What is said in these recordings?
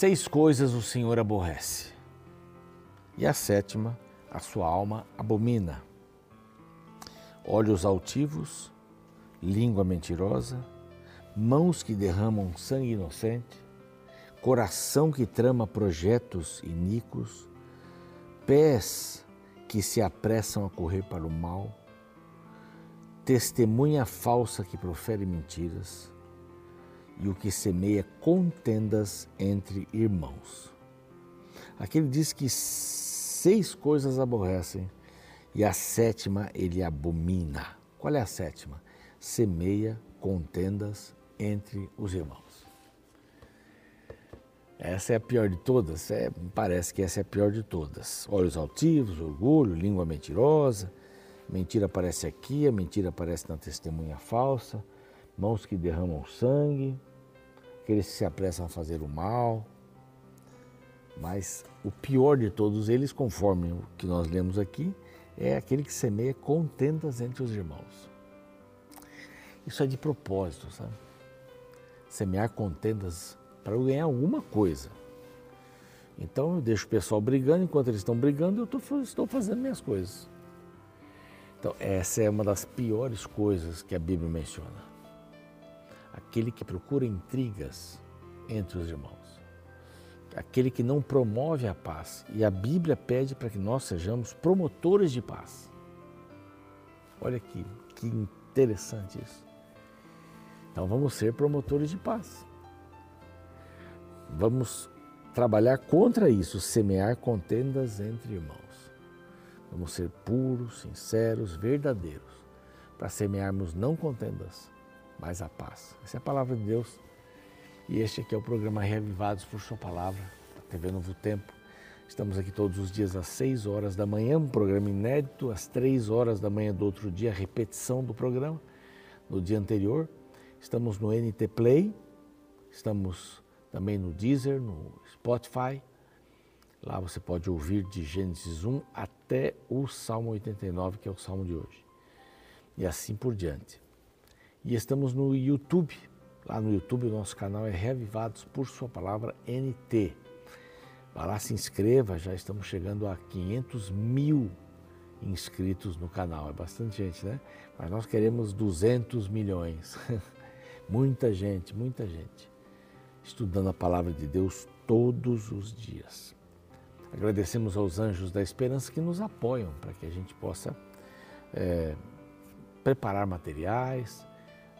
Seis coisas o Senhor aborrece, e a sétima, a sua alma abomina: olhos altivos, língua mentirosa, mãos que derramam sangue inocente, coração que trama projetos iníquos, pés que se apressam a correr para o mal, testemunha falsa que profere mentiras e o que semeia contendas entre irmãos. Aqui ele diz que seis coisas aborrecem e a sétima ele abomina. Qual é a sétima? Semeia contendas entre os irmãos. Essa é a pior de todas, é, parece que essa é a pior de todas. Olhos altivos, orgulho, língua mentirosa, Mentira aparece aqui, a mentira aparece na testemunha falsa, mãos que derramam sangue, aqueles que se apressam a fazer o mal. Mas o pior de todos eles, conforme o que nós lemos aqui, é aquele que semeia contendas entre os irmãos. Isso é de propósito, sabe? Semear contendas para eu ganhar alguma coisa. Então eu deixo o pessoal brigando, enquanto eles estão brigando, eu tô, estou fazendo minhas coisas. Então, essa é uma das piores coisas que a Bíblia menciona. Aquele que procura intrigas entre os irmãos. Aquele que não promove a paz. E a Bíblia pede para que nós sejamos promotores de paz. Olha que, que interessante isso. Então, vamos ser promotores de paz. Vamos trabalhar contra isso, semear contendas entre irmãos. Vamos ser puros, sinceros, verdadeiros, para semearmos não contendas, mas a paz. Essa é a palavra de Deus. E este aqui é o programa Reavivados por Sua Palavra, da TV Novo Tempo. Estamos aqui todos os dias às 6 horas da manhã, um programa inédito, às 3 horas da manhã do outro dia, repetição do programa no dia anterior. Estamos no NT Play, estamos também no Deezer, no Spotify, Lá você pode ouvir de Gênesis 1 até o Salmo 89, que é o salmo de hoje. E assim por diante. E estamos no YouTube. Lá no YouTube o nosso canal é Reavivados por Sua Palavra NT. Vá lá, se inscreva, já estamos chegando a 500 mil inscritos no canal. É bastante gente, né? Mas nós queremos 200 milhões. muita gente, muita gente. Estudando a palavra de Deus todos os dias. Agradecemos aos anjos da esperança que nos apoiam para que a gente possa é, preparar materiais,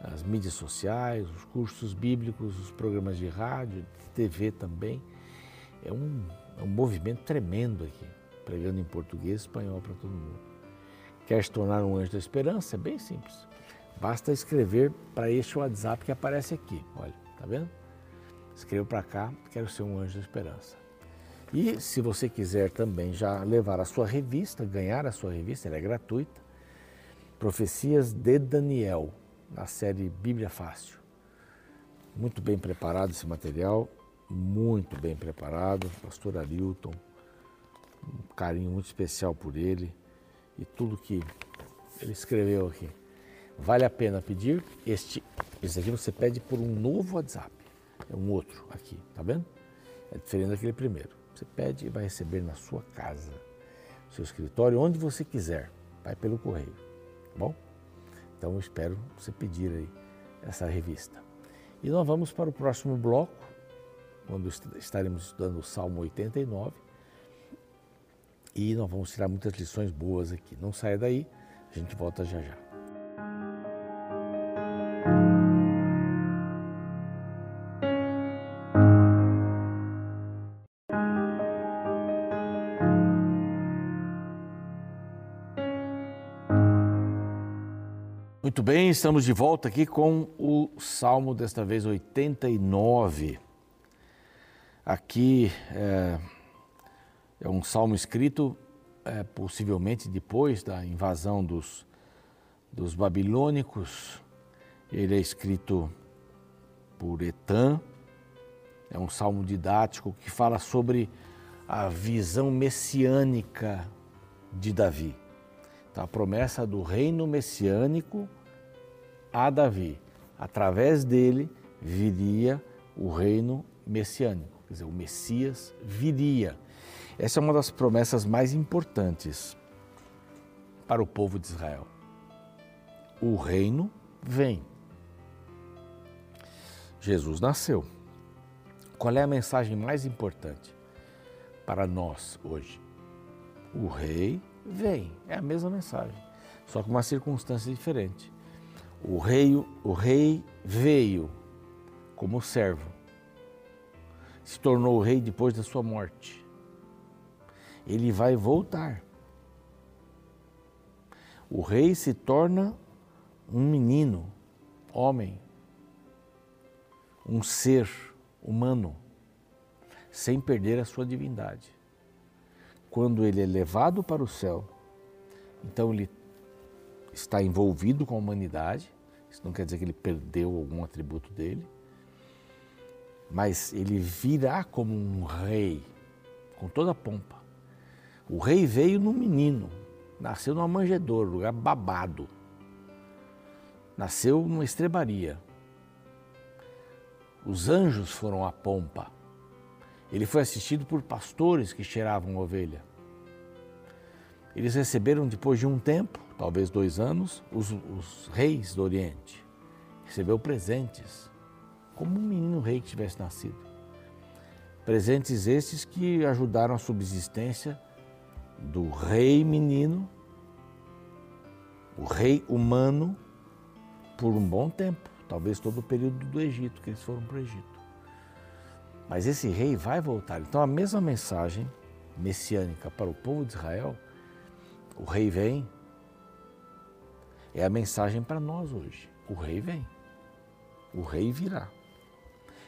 as mídias sociais, os cursos bíblicos, os programas de rádio, de TV também. É um, é um movimento tremendo aqui, pregando em português e espanhol para todo mundo. Quer se tornar um anjo da esperança? É bem simples. Basta escrever para este WhatsApp que aparece aqui. Olha, tá vendo? Escreva para cá, quero ser um anjo da esperança. E se você quiser também já levar a sua revista, ganhar a sua revista, ela é gratuita, Profecias de Daniel, na série Bíblia Fácil. Muito bem preparado esse material, muito bem preparado, pastor Arilton, um carinho muito especial por ele e tudo que ele escreveu aqui. Vale a pena pedir este, esse aqui você pede por um novo WhatsApp, é um outro aqui, tá vendo? É diferente daquele primeiro. Você pede e vai receber na sua casa, no seu escritório, onde você quiser. Vai pelo correio, tá bom? Então espero você pedir aí essa revista. E nós vamos para o próximo bloco, quando estaremos estudando o Salmo 89. E nós vamos tirar muitas lições boas aqui. Não saia daí, a gente volta já já. Estamos de volta aqui com o Salmo, desta vez 89. Aqui é, é um salmo escrito é, possivelmente depois da invasão dos, dos babilônicos. Ele é escrito por Etan. É um salmo didático que fala sobre a visão messiânica de Davi. Então, a promessa do reino messiânico a Davi. Através dele viria o reino messiânico. Quer dizer, o Messias viria. Essa é uma das promessas mais importantes para o povo de Israel. O reino vem. Jesus nasceu. Qual é a mensagem mais importante para nós hoje? O rei vem. É a mesma mensagem, só com uma circunstância diferente. O rei, o rei veio como servo. Se tornou rei depois da sua morte. Ele vai voltar. O rei se torna um menino, homem, um ser humano, sem perder a sua divindade. Quando ele é levado para o céu, então ele está envolvido com a humanidade, isso não quer dizer que ele perdeu algum atributo dele, mas ele virá como um rei, com toda a pompa. O rei veio no menino, nasceu numa manjedoura, lugar babado. Nasceu numa estrebaria. Os anjos foram à pompa. Ele foi assistido por pastores que cheiravam ovelha. Eles receberam, depois de um tempo, talvez dois anos, os, os reis do Oriente. Recebeu presentes, como um menino rei que tivesse nascido. Presentes estes que ajudaram a subsistência do rei menino, o rei humano, por um bom tempo, talvez todo o período do Egito, que eles foram para o Egito. Mas esse rei vai voltar. Então, a mesma mensagem messiânica para o povo de Israel, o rei vem, é a mensagem para nós hoje. O rei vem. O rei virá.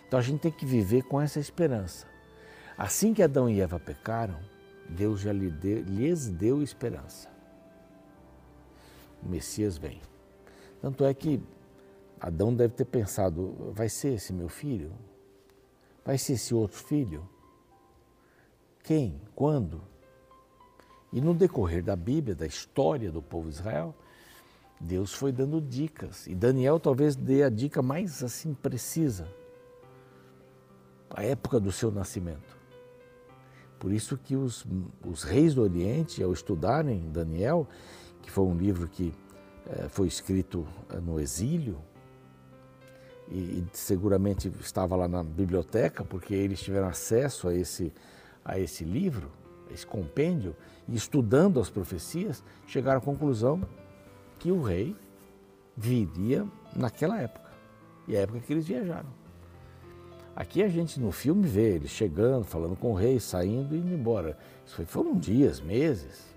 Então a gente tem que viver com essa esperança. Assim que Adão e Eva pecaram, Deus já lhes deu esperança. O Messias vem. Tanto é que Adão deve ter pensado: vai ser esse meu filho? Vai ser esse outro filho? Quem? Quando? E no decorrer da Bíblia, da história do povo de Israel, Deus foi dando dicas. E Daniel talvez dê a dica mais assim precisa. A época do seu nascimento. Por isso que os, os reis do Oriente, ao estudarem Daniel, que foi um livro que eh, foi escrito eh, no exílio, e, e, seguramente estava lá na biblioteca, porque eles tiveram acesso a esse, a esse livro, esse compêndio, e estudando as profecias, chegaram à conclusão que o rei viria naquela época, e a época que eles viajaram. Aqui a gente no filme vê ele chegando, falando com o rei, saindo e indo embora. Isso foi, foram dias, meses,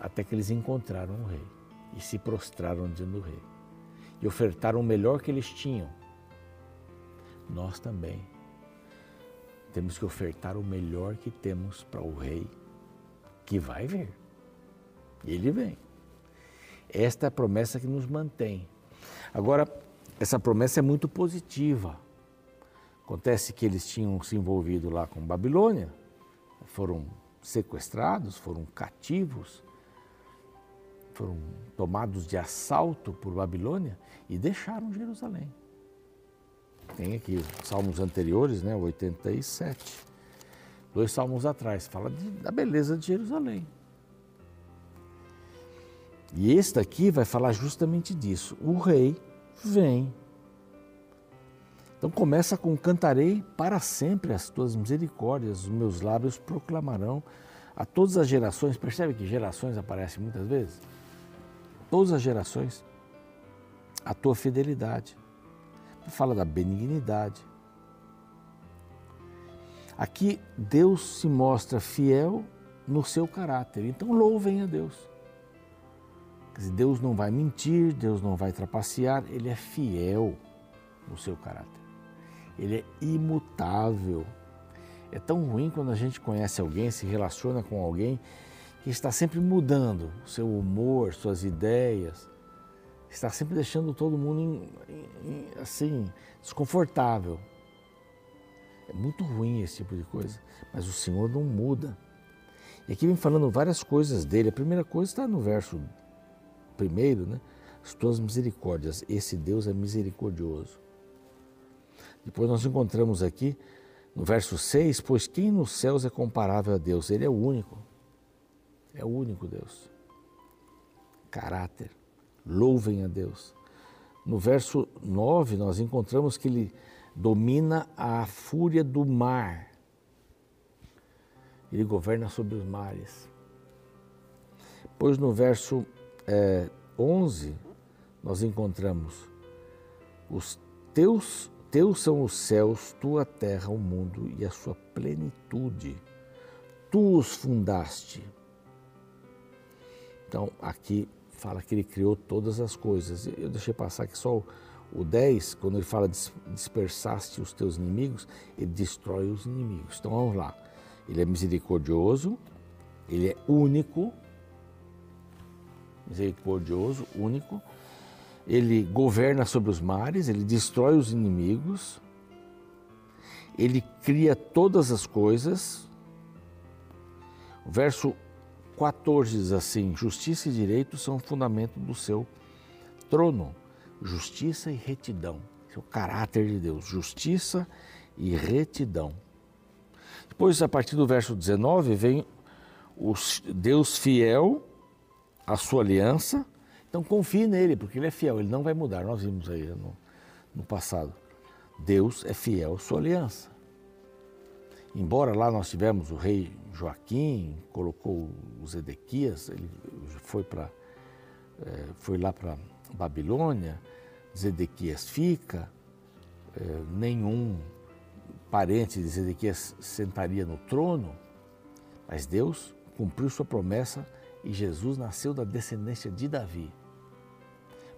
até que eles encontraram o rei e se prostraram diante do rei e ofertaram o melhor que eles tinham. Nós também temos que ofertar o melhor que temos para o rei que vai vir. Ele vem. Esta é a promessa que nos mantém. Agora, essa promessa é muito positiva. Acontece que eles tinham se envolvido lá com Babilônia, foram sequestrados, foram cativos, foram tomados de assalto por Babilônia e deixaram Jerusalém. Tem aqui os salmos anteriores, né, 87. Dois salmos atrás, fala de, da beleza de Jerusalém. E este aqui vai falar justamente disso. O rei vem. Então começa com cantarei para sempre as tuas misericórdias, os meus lábios proclamarão a todas as gerações. Percebe que gerações aparecem muitas vezes? Todas as gerações, a tua fidelidade. Fala da benignidade. Aqui Deus se mostra fiel no seu caráter. Então louvem a Deus. Deus não vai mentir, Deus não vai trapacear, Ele é fiel no seu caráter. Ele é imutável. É tão ruim quando a gente conhece alguém, se relaciona com alguém que está sempre mudando o seu humor, suas ideias, está sempre deixando todo mundo assim desconfortável. É muito ruim esse tipo de coisa, mas o Senhor não muda. E aqui vem falando várias coisas dele. A primeira coisa está no verso primeiro, né? As tuas misericórdias. Esse Deus é misericordioso. Depois nós encontramos aqui no verso 6, pois quem nos céus é comparável a Deus? Ele é o único. É o único Deus. Caráter. Louvem a Deus. No verso 9, nós encontramos que ele domina a fúria do mar. Ele governa sobre os mares. Pois no verso é, 11, nós encontramos: Os teus, teus são os céus, tua terra, o mundo e a sua plenitude. Tu os fundaste. Então, aqui fala que ele criou todas as coisas. Eu deixei passar aqui só o, o 10, quando ele fala dispersaste os teus inimigos, ele destrói os inimigos. Então vamos lá. Ele é misericordioso, ele é único, misericordioso, único. Ele governa sobre os mares, ele destrói os inimigos, ele cria todas as coisas. O verso 14 diz assim: Justiça e direito são o fundamento do seu trono. Justiça e retidão. Esse é o caráter de Deus. Justiça e retidão. Depois, a partir do verso 19, vem o Deus fiel à sua aliança. Então confie nele, porque ele é fiel, ele não vai mudar. Nós vimos aí no, no passado. Deus é fiel à sua aliança. Embora lá nós tivemos o rei Joaquim, colocou os Edequias, ele foi, pra, é, foi lá para Babilônia, Zedequias fica, é, nenhum parente de Zedequias sentaria no trono, mas Deus cumpriu sua promessa e Jesus nasceu da descendência de Davi.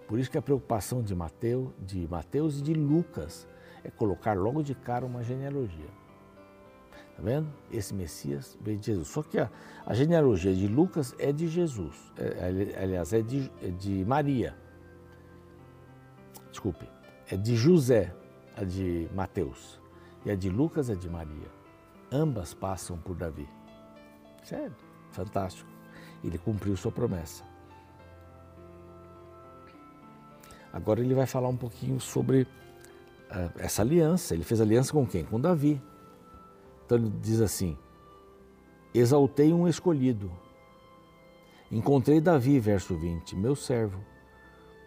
Por isso que a preocupação de Mateus, de Mateus e de Lucas é colocar logo de cara uma genealogia. Está vendo? Esse Messias veio de Jesus. Só que a, a genealogia de Lucas é de Jesus. É, aliás, é de, é de Maria. Desculpe. É de José, a de Mateus. E a de Lucas é de Maria. Ambas passam por Davi. Sério, fantástico. Ele cumpriu sua promessa. Agora ele vai falar um pouquinho sobre uh, essa aliança. Ele fez aliança com quem? Com Davi. Então ele diz assim: Exaltei um escolhido. Encontrei Davi, verso 20, meu servo,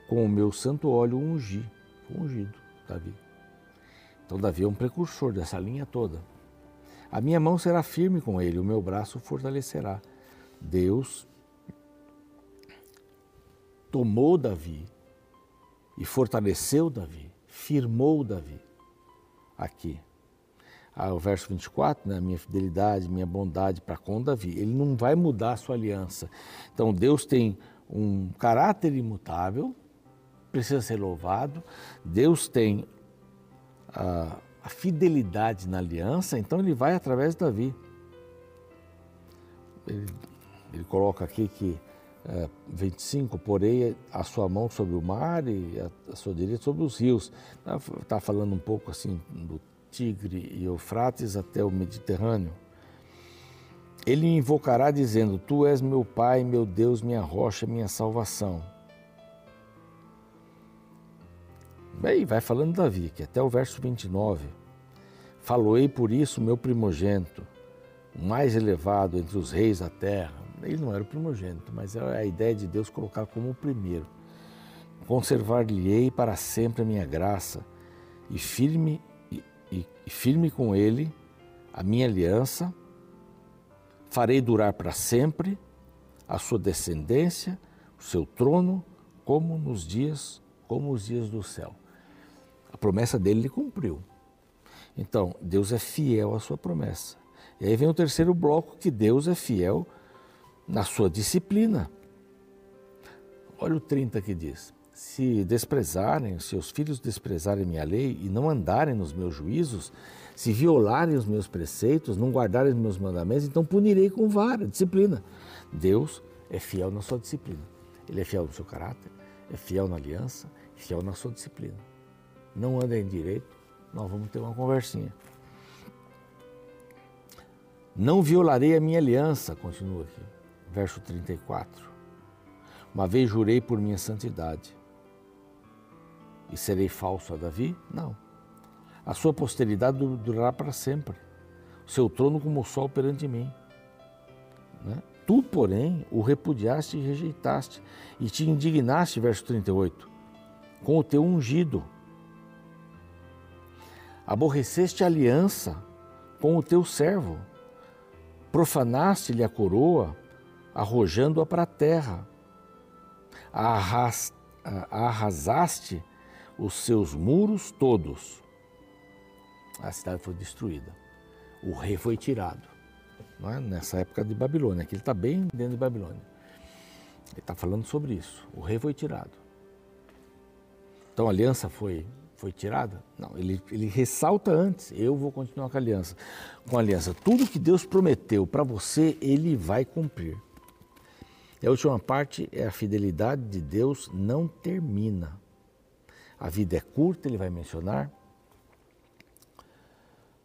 com o meu santo óleo ungi, ungido, Davi. Então Davi é um precursor dessa linha toda. A minha mão será firme com ele, o meu braço fortalecerá. Deus tomou Davi e fortaleceu Davi, firmou Davi aqui ao verso 24, né, minha fidelidade, minha bondade para com Davi. Ele não vai mudar a sua aliança. Então Deus tem um caráter imutável, precisa ser louvado. Deus tem a, a fidelidade na aliança, então ele vai através de Davi. Ele, ele coloca aqui que é, 25, porei a sua mão sobre o mar e a, a sua direita sobre os rios. Está tá falando um pouco assim do Tigre e Eufrates até o Mediterrâneo. Ele invocará dizendo: Tu és meu Pai, meu Deus, minha rocha, minha salvação. Bem, vai falando Davi, que até o verso 29. Faloei por isso meu primogênito, o mais elevado entre os reis da terra. Ele não era o primogênito, mas é a ideia de Deus colocar como o primeiro. Conservar-lhe-ei para sempre a minha graça, e firme e, firme com ele a minha aliança, farei durar para sempre a sua descendência, o seu trono, como nos dias, como os dias do céu. A promessa dele ele cumpriu. Então, Deus é fiel à sua promessa. E aí vem o terceiro bloco que Deus é fiel na sua disciplina. Olha o 30 que diz: se desprezarem, se os filhos desprezarem minha lei e não andarem nos meus juízos, se violarem os meus preceitos, não guardarem os meus mandamentos, então punirei com vara, disciplina. Deus é fiel na sua disciplina. Ele é fiel no seu caráter, é fiel na aliança, é fiel na sua disciplina. Não anda em direito, nós vamos ter uma conversinha. Não violarei a minha aliança, continua aqui, verso 34. Uma vez jurei por minha santidade e serei falso a Davi? Não. A sua posteridade durará para sempre. O seu trono como o sol perante mim. Né? Tu, porém, o repudiaste e rejeitaste, e te indignaste, verso 38, com o teu ungido. Aborreceste a aliança com o teu servo, profanaste-lhe a coroa, arrojando-a para a terra. Arras, arrasaste os seus muros todos. A cidade foi destruída. O rei foi tirado. É? Nessa época de Babilônia, que ele está bem dentro de Babilônia. Ele está falando sobre isso. O rei foi tirado. Então a aliança foi, foi tirada? Não, ele, ele ressalta antes: eu vou continuar com a aliança. Com a aliança. Tudo que Deus prometeu para você, ele vai cumprir. E a última parte é a fidelidade de Deus não termina. A vida é curta, ele vai mencionar.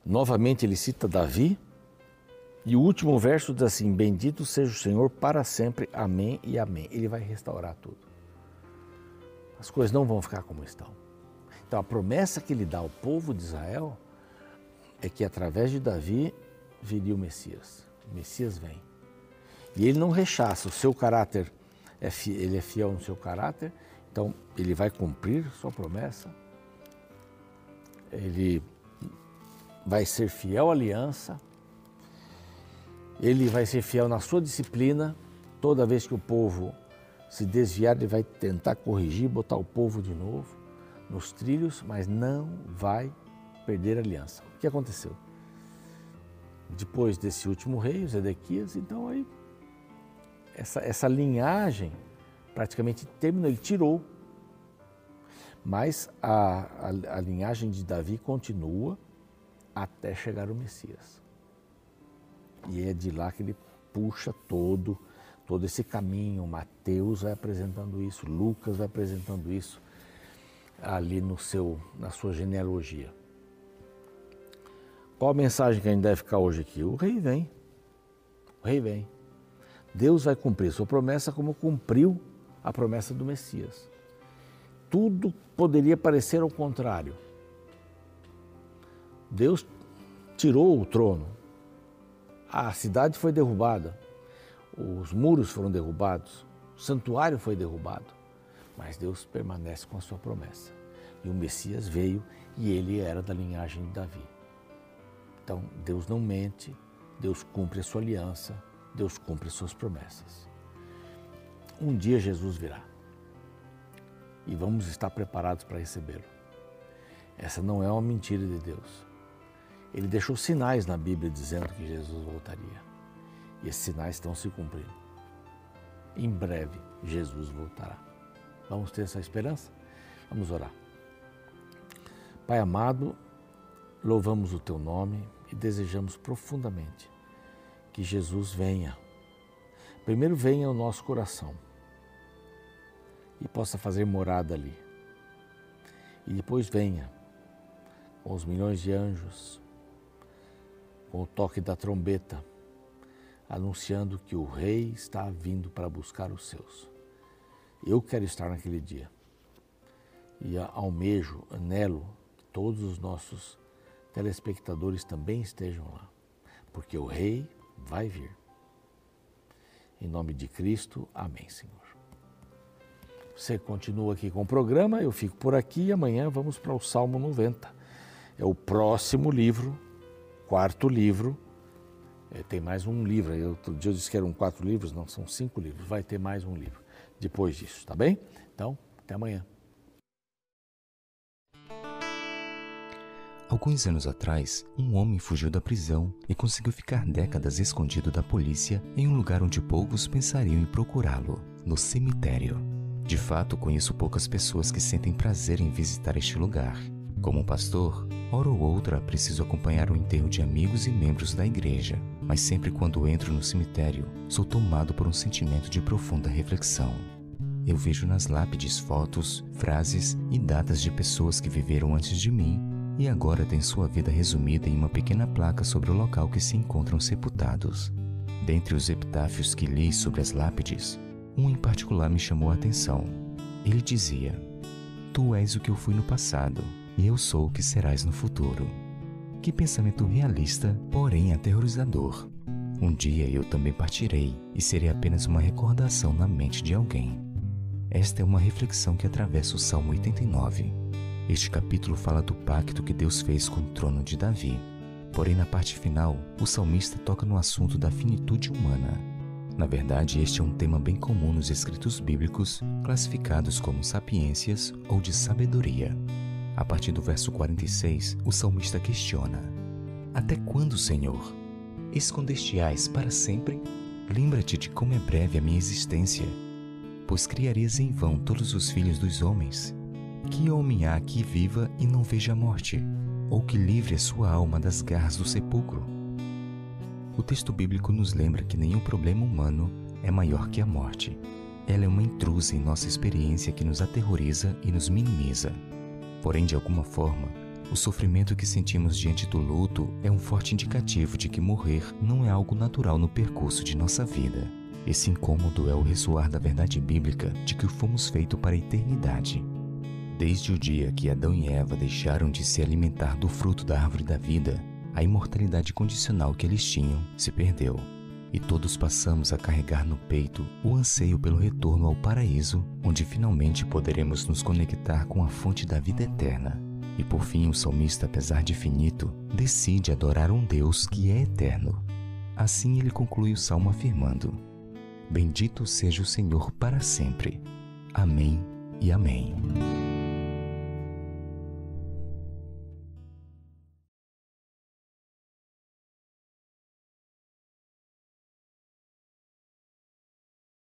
Novamente ele cita Davi. E o último verso diz assim: Bendito seja o Senhor para sempre. Amém e amém. Ele vai restaurar tudo. As coisas não vão ficar como estão. Então a promessa que ele dá ao povo de Israel é que através de Davi viria o Messias. O Messias vem. E ele não rechaça, o seu caráter, é ele é fiel no seu caráter, então ele vai cumprir sua promessa, ele vai ser fiel à aliança, ele vai ser fiel na sua disciplina, toda vez que o povo se desviar, ele vai tentar corrigir, botar o povo de novo nos trilhos, mas não vai perder a aliança. O que aconteceu? Depois desse último rei, Zedequias, então aí essa, essa linhagem praticamente terminou, ele tirou. Mas a, a, a linhagem de Davi continua até chegar o Messias. E é de lá que ele puxa todo, todo esse caminho. Mateus vai apresentando isso, Lucas vai apresentando isso ali no seu, na sua genealogia. Qual a mensagem que a gente deve ficar hoje aqui? O rei vem. O rei vem. Deus vai cumprir sua promessa como cumpriu a promessa do Messias. Tudo poderia parecer ao contrário. Deus tirou o trono, a cidade foi derrubada, os muros foram derrubados, o santuário foi derrubado, mas Deus permanece com a sua promessa. E o Messias veio e ele era da linhagem de Davi. Então, Deus não mente, Deus cumpre a sua aliança, Deus cumpre suas promessas. Um dia Jesus virá e vamos estar preparados para recebê-lo. Essa não é uma mentira de Deus. Ele deixou sinais na Bíblia dizendo que Jesus voltaria. E esses sinais estão se cumprindo. Em breve, Jesus voltará. Vamos ter essa esperança? Vamos orar. Pai amado, louvamos o teu nome e desejamos profundamente que Jesus venha. Primeiro venha ao nosso coração e possa fazer morada ali. E depois venha com os milhões de anjos, com o toque da trombeta, anunciando que o Rei está vindo para buscar os seus. Eu quero estar naquele dia. E almejo, anelo que todos os nossos telespectadores também estejam lá, porque o Rei vai vir. Em nome de Cristo, amém, Senhor. Você continua aqui com o programa, eu fico por aqui e amanhã vamos para o Salmo 90. É o próximo livro, quarto livro. É, tem mais um livro. Eu, outro dia eu disse que eram quatro livros, não, são cinco livros. Vai ter mais um livro depois disso, tá bem? Então, até amanhã. Alguns anos atrás, um homem fugiu da prisão e conseguiu ficar décadas escondido da polícia em um lugar onde poucos pensariam em procurá-lo no cemitério. De fato, conheço poucas pessoas que sentem prazer em visitar este lugar. Como pastor, hora ou outra preciso acompanhar o enterro de amigos e membros da igreja, mas sempre quando entro no cemitério, sou tomado por um sentimento de profunda reflexão. Eu vejo nas lápides fotos, frases e datas de pessoas que viveram antes de mim e agora tem sua vida resumida em uma pequena placa sobre o local que se encontram sepultados. Dentre os epitáfios que li sobre as lápides, um em particular me chamou a atenção. Ele dizia: Tu és o que eu fui no passado, e eu sou o que serás no futuro. Que pensamento realista, porém aterrorizador. Um dia eu também partirei e serei apenas uma recordação na mente de alguém. Esta é uma reflexão que atravessa o Salmo 89. Este capítulo fala do pacto que Deus fez com o trono de Davi. Porém, na parte final, o salmista toca no assunto da finitude humana. Na verdade, este é um tema bem comum nos escritos bíblicos, classificados como sapiências ou de sabedoria. A partir do verso 46, o salmista questiona: Até quando, Senhor? Escondeste-ás para sempre? Lembra-te de como é breve a minha existência, pois criarias em vão todos os filhos dos homens. Que homem há que viva e não veja a morte, ou que livre a sua alma das garras do sepulcro? O texto bíblico nos lembra que nenhum problema humano é maior que a morte. Ela é uma intrusa em nossa experiência que nos aterroriza e nos minimiza. Porém, de alguma forma, o sofrimento que sentimos diante do luto é um forte indicativo de que morrer não é algo natural no percurso de nossa vida. Esse incômodo é o ressoar da verdade bíblica de que fomos feitos para a eternidade. Desde o dia que Adão e Eva deixaram de se alimentar do fruto da árvore da vida, a imortalidade condicional que eles tinham se perdeu. E todos passamos a carregar no peito o anseio pelo retorno ao paraíso, onde finalmente poderemos nos conectar com a fonte da vida eterna. E por fim, o salmista, apesar de finito, decide adorar um Deus que é eterno. Assim ele conclui o salmo afirmando: Bendito seja o Senhor para sempre. Amém e Amém.